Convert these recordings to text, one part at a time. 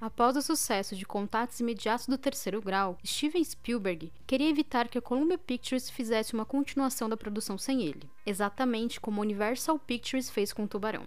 Após o sucesso de Contatos Imediatos do Terceiro Grau, Steven Spielberg queria evitar que a Columbia Pictures fizesse uma continuação da produção sem ele, exatamente como Universal Pictures fez com Tubarão.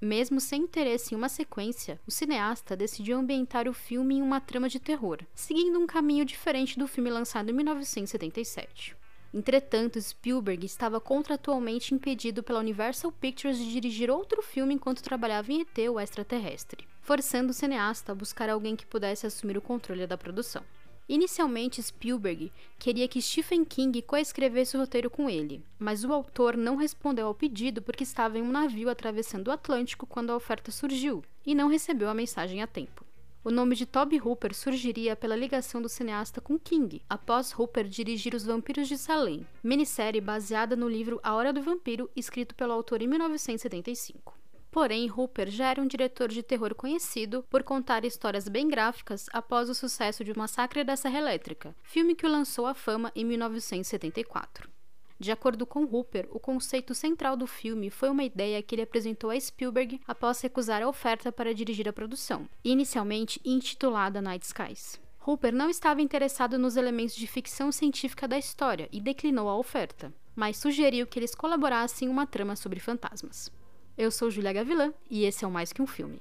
Mesmo sem interesse em uma sequência, o cineasta decidiu ambientar o filme em uma trama de terror, seguindo um caminho diferente do filme lançado em 1977. Entretanto, Spielberg estava contratualmente impedido pela Universal Pictures de dirigir outro filme enquanto trabalhava em ET, o extraterrestre forçando o cineasta a buscar alguém que pudesse assumir o controle da produção. Inicialmente, Spielberg queria que Stephen King coescrevesse o roteiro com ele, mas o autor não respondeu ao pedido porque estava em um navio atravessando o Atlântico quando a oferta surgiu e não recebeu a mensagem a tempo. O nome de Toby Hooper surgiria pela ligação do cineasta com King, após Hooper dirigir Os Vampiros de Salem, minissérie baseada no livro A Hora do Vampiro, escrito pelo autor em 1975. Porém, Hooper já era um diretor de terror conhecido por contar histórias bem gráficas após o sucesso de O Massacre da Serra Elétrica, filme que o lançou à fama em 1974. De acordo com Hooper, o conceito central do filme foi uma ideia que ele apresentou a Spielberg após recusar a oferta para dirigir a produção, inicialmente intitulada Night Skies. Hooper não estava interessado nos elementos de ficção científica da história e declinou a oferta, mas sugeriu que eles colaborassem em uma trama sobre fantasmas. Eu sou Julia Gavilã e esse é o Mais Que Um Filme.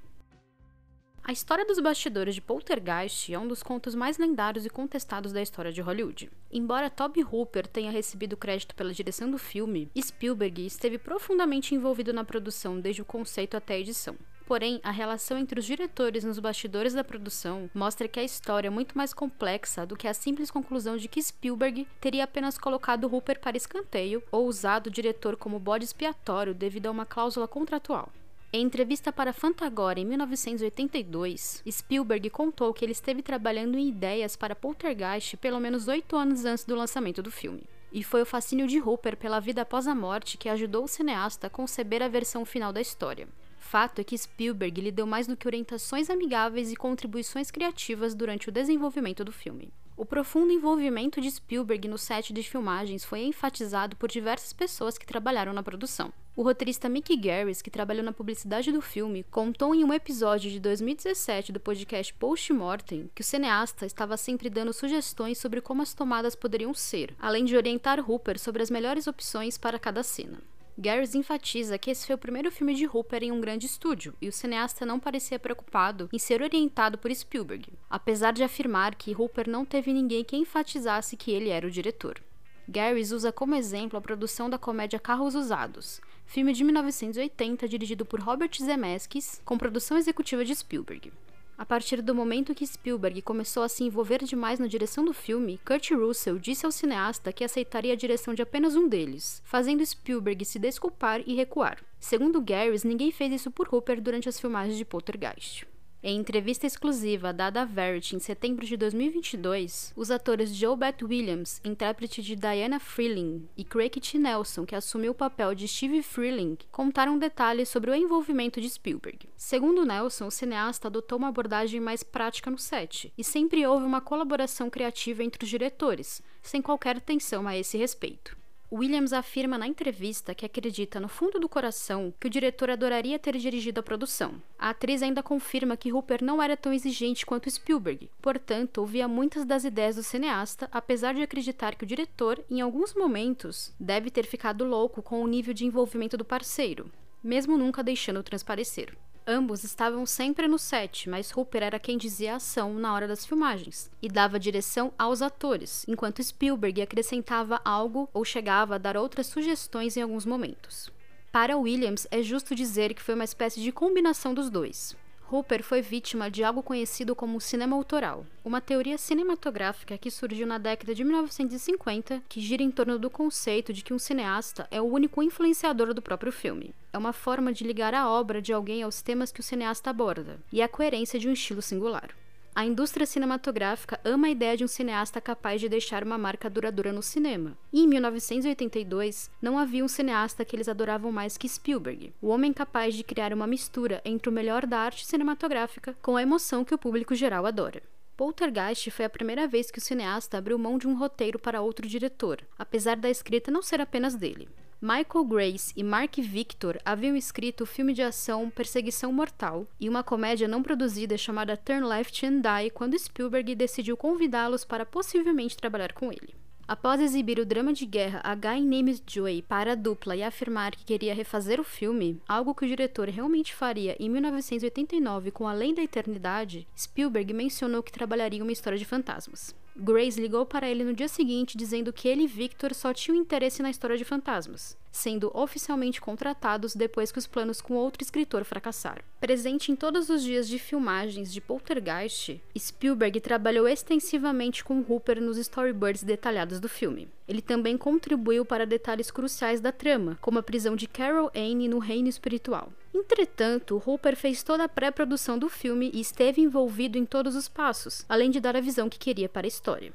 A história dos bastidores de Poltergeist é um dos contos mais lendários e contestados da história de Hollywood. Embora Toby Hooper tenha recebido crédito pela direção do filme, Spielberg esteve profundamente envolvido na produção desde o conceito até a edição. Porém, a relação entre os diretores nos bastidores da produção mostra que a história é muito mais complexa do que a simples conclusão de que Spielberg teria apenas colocado Hooper para escanteio ou usado o diretor como bode expiatório devido a uma cláusula contratual. Em entrevista para Fantagoria em 1982, Spielberg contou que ele esteve trabalhando em ideias para Poltergeist pelo menos oito anos antes do lançamento do filme. E foi o fascínio de Hooper pela vida após a morte que ajudou o cineasta a conceber a versão final da história. Fato é que Spielberg lhe deu mais do que orientações amigáveis e contribuições criativas durante o desenvolvimento do filme. O profundo envolvimento de Spielberg no set de filmagens foi enfatizado por diversas pessoas que trabalharam na produção. O roteirista Mickey Garris, que trabalhou na publicidade do filme, contou em um episódio de 2017 do podcast Post Mortem que o cineasta estava sempre dando sugestões sobre como as tomadas poderiam ser, além de orientar Hooper sobre as melhores opções para cada cena. Garris enfatiza que esse foi o primeiro filme de Hooper em um grande estúdio, e o cineasta não parecia preocupado em ser orientado por Spielberg, apesar de afirmar que Hooper não teve ninguém que enfatizasse que ele era o diretor. Garris usa como exemplo a produção da comédia Carros Usados, filme de 1980 dirigido por Robert Zemeckis, com produção executiva de Spielberg. A partir do momento que Spielberg começou a se envolver demais na direção do filme, Kurt Russell disse ao cineasta que aceitaria a direção de apenas um deles, fazendo Spielberg se desculpar e recuar. Segundo Garris, ninguém fez isso por Hooper durante as filmagens de Poltergeist. Em entrevista exclusiva dada à Verity em setembro de 2022, os atores Joe Beth Williams, intérprete de Diana Freeling, e Craig T. Nelson, que assumiu o papel de Steve Freeling, contaram detalhes sobre o envolvimento de Spielberg. Segundo Nelson, o cineasta adotou uma abordagem mais prática no set, e sempre houve uma colaboração criativa entre os diretores, sem qualquer tensão a esse respeito. Williams afirma na entrevista que acredita no fundo do coração que o diretor adoraria ter dirigido a produção. A atriz ainda confirma que Hooper não era tão exigente quanto Spielberg, portanto, ouvia muitas das ideias do cineasta, apesar de acreditar que o diretor, em alguns momentos, deve ter ficado louco com o nível de envolvimento do parceiro, mesmo nunca deixando transparecer. Ambos estavam sempre no set, mas Hooper era quem dizia a ação na hora das filmagens e dava direção aos atores, enquanto Spielberg acrescentava algo ou chegava a dar outras sugestões em alguns momentos. Para Williams, é justo dizer que foi uma espécie de combinação dos dois. Hooper foi vítima de algo conhecido como cinema autoral, uma teoria cinematográfica que surgiu na década de 1950 que gira em torno do conceito de que um cineasta é o único influenciador do próprio filme. É uma forma de ligar a obra de alguém aos temas que o cineasta aborda, e a coerência de um estilo singular. A indústria cinematográfica ama a ideia de um cineasta capaz de deixar uma marca duradoura no cinema. E em 1982, não havia um cineasta que eles adoravam mais que Spielberg, o homem capaz de criar uma mistura entre o melhor da arte cinematográfica com a emoção que o público geral adora. Poltergeist foi a primeira vez que o cineasta abriu mão de um roteiro para outro diretor, apesar da escrita não ser apenas dele. Michael Grace e Mark Victor haviam escrito o filme de ação Perseguição Mortal e uma comédia não produzida chamada Turn Left and Die quando Spielberg decidiu convidá-los para possivelmente trabalhar com ele. Após exibir o drama de guerra A Guy Named Joey para a dupla e afirmar que queria refazer o filme, algo que o diretor realmente faria em 1989 com Além da Eternidade, Spielberg mencionou que trabalharia uma história de fantasmas. Grace ligou para ele no dia seguinte dizendo que ele e Victor só tinham interesse na história de fantasmas sendo oficialmente contratados depois que os planos com outro escritor fracassaram. Presente em todos os dias de filmagens de Poltergeist, Spielberg trabalhou extensivamente com Hooper nos storyboards detalhados do filme. Ele também contribuiu para detalhes cruciais da trama, como a prisão de Carol Anne no reino espiritual. Entretanto, Hooper fez toda a pré-produção do filme e esteve envolvido em todos os passos, além de dar a visão que queria para a história.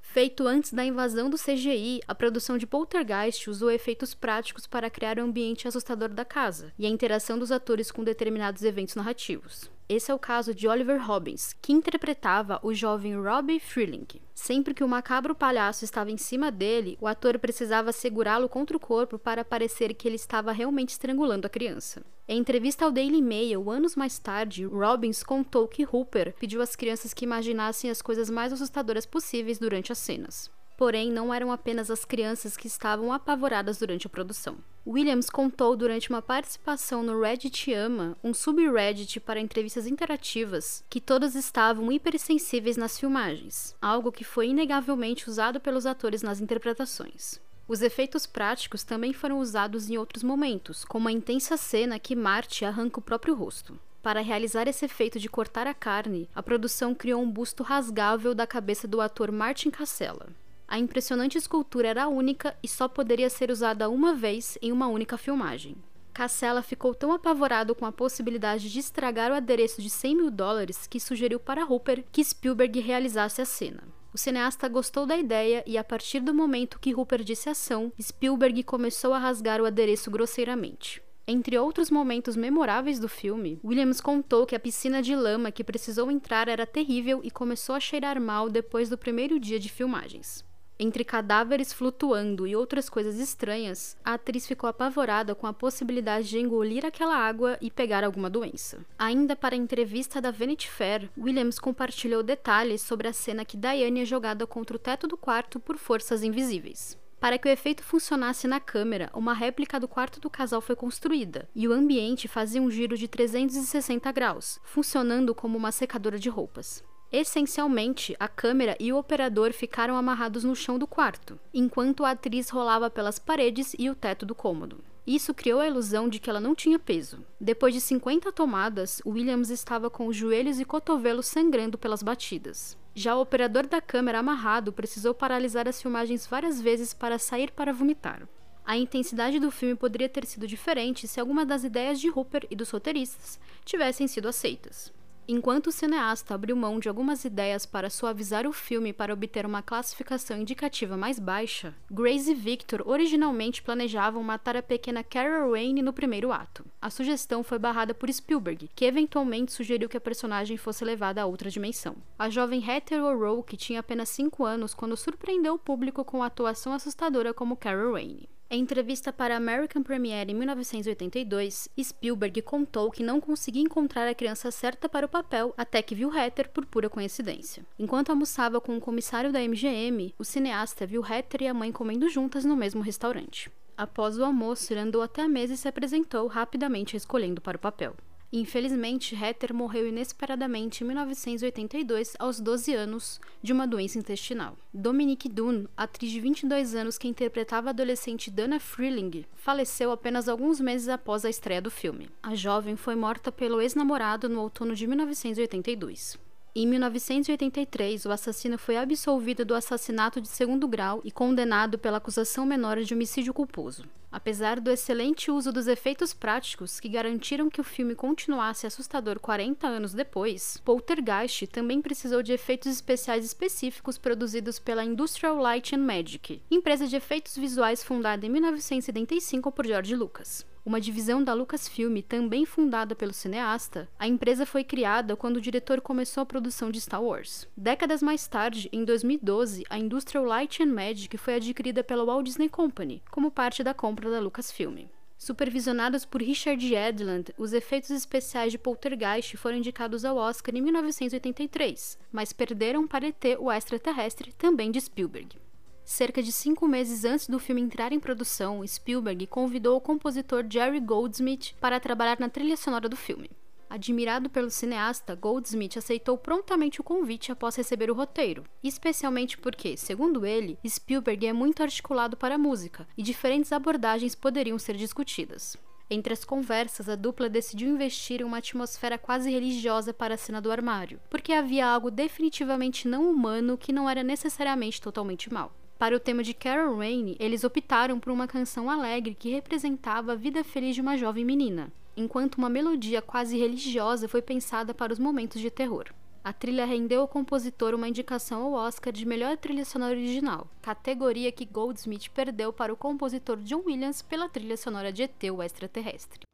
Feito antes da invasão do CGI, a produção de Poltergeist usou efeitos práticos para criar o ambiente assustador da casa e a interação dos atores com determinados eventos narrativos. Esse é o caso de Oliver Robbins, que interpretava o jovem Robbie Freeling. Sempre que o macabro palhaço estava em cima dele, o ator precisava segurá-lo contra o corpo para parecer que ele estava realmente estrangulando a criança. Em entrevista ao Daily Mail, anos mais tarde, Robbins contou que Hooper pediu às crianças que imaginassem as coisas mais assustadoras possíveis durante as cenas. Porém, não eram apenas as crianças que estavam apavoradas durante a produção. Williams contou durante uma participação no Reddit Ama, um subreddit para entrevistas interativas, que todos estavam hipersensíveis nas filmagens, algo que foi inegavelmente usado pelos atores nas interpretações. Os efeitos práticos também foram usados em outros momentos, como a intensa cena que Marty arranca o próprio rosto. Para realizar esse efeito de cortar a carne, a produção criou um busto rasgável da cabeça do ator Martin Casella. A impressionante escultura era única e só poderia ser usada uma vez em uma única filmagem. Cassella ficou tão apavorado com a possibilidade de estragar o adereço de 100 mil dólares que sugeriu para Hooper que Spielberg realizasse a cena. O cineasta gostou da ideia e, a partir do momento que Hooper disse ação, Spielberg começou a rasgar o adereço grosseiramente. Entre outros momentos memoráveis do filme, Williams contou que a piscina de lama que precisou entrar era terrível e começou a cheirar mal depois do primeiro dia de filmagens. Entre cadáveres flutuando e outras coisas estranhas, a atriz ficou apavorada com a possibilidade de engolir aquela água e pegar alguma doença. Ainda para a entrevista da Vanity Fair, Williams compartilhou detalhes sobre a cena que Diane é jogada contra o teto do quarto por forças invisíveis. Para que o efeito funcionasse na câmera, uma réplica do quarto do casal foi construída, e o ambiente fazia um giro de 360 graus, funcionando como uma secadora de roupas. Essencialmente, a câmera e o operador ficaram amarrados no chão do quarto, enquanto a atriz rolava pelas paredes e o teto do cômodo. Isso criou a ilusão de que ela não tinha peso. Depois de 50 tomadas, Williams estava com os joelhos e cotovelos sangrando pelas batidas. Já o operador da câmera amarrado precisou paralisar as filmagens várias vezes para sair para vomitar. A intensidade do filme poderia ter sido diferente se alguma das ideias de Hooper e dos roteiristas tivessem sido aceitas. Enquanto o cineasta abriu mão de algumas ideias para suavizar o filme para obter uma classificação indicativa mais baixa, Grace e Victor originalmente planejavam matar a pequena Carol Wayne no primeiro ato. A sugestão foi barrada por Spielberg, que eventualmente sugeriu que a personagem fosse levada a outra dimensão. A jovem Heather O'Rourke tinha apenas 5 anos quando surpreendeu o público com a atuação assustadora como Carol Wayne. Em entrevista para a American Premiere em 1982, Spielberg contou que não conseguia encontrar a criança certa para o papel até que viu Hatter por pura coincidência. Enquanto almoçava com o um comissário da MGM, o cineasta viu Hatter e a mãe comendo juntas no mesmo restaurante. Após o almoço, ele andou até a mesa e se apresentou, rapidamente escolhendo para o papel. Infelizmente, Heather morreu inesperadamente em 1982, aos 12 anos, de uma doença intestinal. Dominique Dunne, atriz de 22 anos que interpretava a adolescente Dana Freeling, faleceu apenas alguns meses após a estreia do filme. A jovem foi morta pelo ex-namorado no outono de 1982. Em 1983, o assassino foi absolvido do assassinato de segundo grau e condenado pela acusação menor de homicídio culposo. Apesar do excelente uso dos efeitos práticos que garantiram que o filme continuasse assustador 40 anos depois, Poltergeist também precisou de efeitos especiais específicos produzidos pela Industrial Light and Magic, empresa de efeitos visuais fundada em 1975 por George Lucas. uma divisão da Lucasfilm também fundada pelo cineasta, a empresa foi criada quando o diretor começou a produção de Star Wars. Décadas mais tarde, em 2012, a Industrial Light and Magic foi adquirida pela Walt Disney Company, como parte da compra da Lucasfilm. Supervisionados por Richard Edlund, os efeitos especiais de Poltergeist foram indicados ao Oscar em 1983, mas perderam para ET o extraterrestre, também de Spielberg. Cerca de cinco meses antes do filme entrar em produção, Spielberg convidou o compositor Jerry Goldsmith para trabalhar na trilha sonora do filme. Admirado pelo cineasta, Goldsmith aceitou prontamente o convite após receber o roteiro, especialmente porque, segundo ele, Spielberg é muito articulado para a música e diferentes abordagens poderiam ser discutidas. Entre as conversas, a dupla decidiu investir em uma atmosfera quase religiosa para a cena do armário, porque havia algo definitivamente não humano que não era necessariamente totalmente mal. Para o tema de Carol Raine, eles optaram por uma canção alegre que representava a vida feliz de uma jovem menina, enquanto uma melodia quase religiosa foi pensada para os momentos de terror. A trilha rendeu ao compositor uma indicação ao Oscar de melhor trilha sonora original, categoria que Goldsmith perdeu para o compositor John Williams pela trilha sonora de ET, o extraterrestre.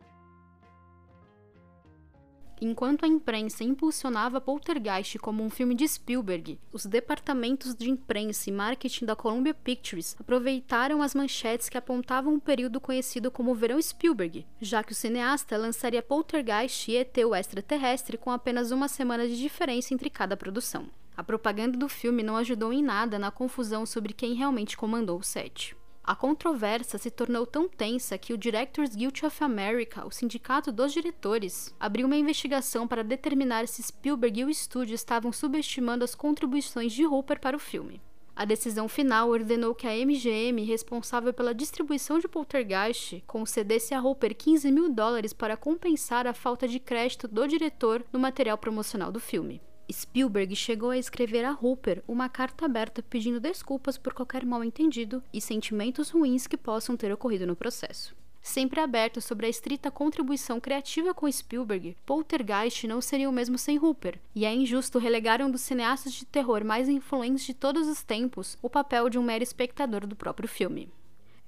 Enquanto a imprensa impulsionava Poltergeist como um filme de Spielberg, os departamentos de imprensa e marketing da Columbia Pictures aproveitaram as manchetes que apontavam um período conhecido como Verão Spielberg, já que o cineasta lançaria Poltergeist e ET o Extraterrestre com apenas uma semana de diferença entre cada produção. A propaganda do filme não ajudou em nada na confusão sobre quem realmente comandou o set. A controvérsia se tornou tão tensa que o Directors Guild of America, o sindicato dos diretores, abriu uma investigação para determinar se Spielberg e o estúdio estavam subestimando as contribuições de Hooper para o filme. A decisão final ordenou que a MGM, responsável pela distribuição de Poltergeist, concedesse a Hooper 15 mil dólares para compensar a falta de crédito do diretor no material promocional do filme. Spielberg chegou a escrever a Hooper uma carta aberta pedindo desculpas por qualquer mal-entendido e sentimentos ruins que possam ter ocorrido no processo. Sempre aberto sobre a estrita contribuição criativa com Spielberg, Poltergeist não seria o mesmo sem Hooper, e é injusto relegar um dos cineastas de terror mais influentes de todos os tempos o papel de um mero espectador do próprio filme.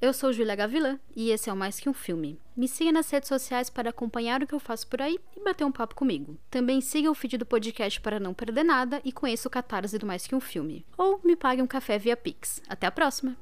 Eu sou Julia Gavilã e esse é o Mais Que Um Filme. Me siga nas redes sociais para acompanhar o que eu faço por aí e bater um papo comigo. Também siga o feed do podcast para não perder nada e conheça o catarse do Mais Que Um Filme. Ou me pague um café via Pix. Até a próxima!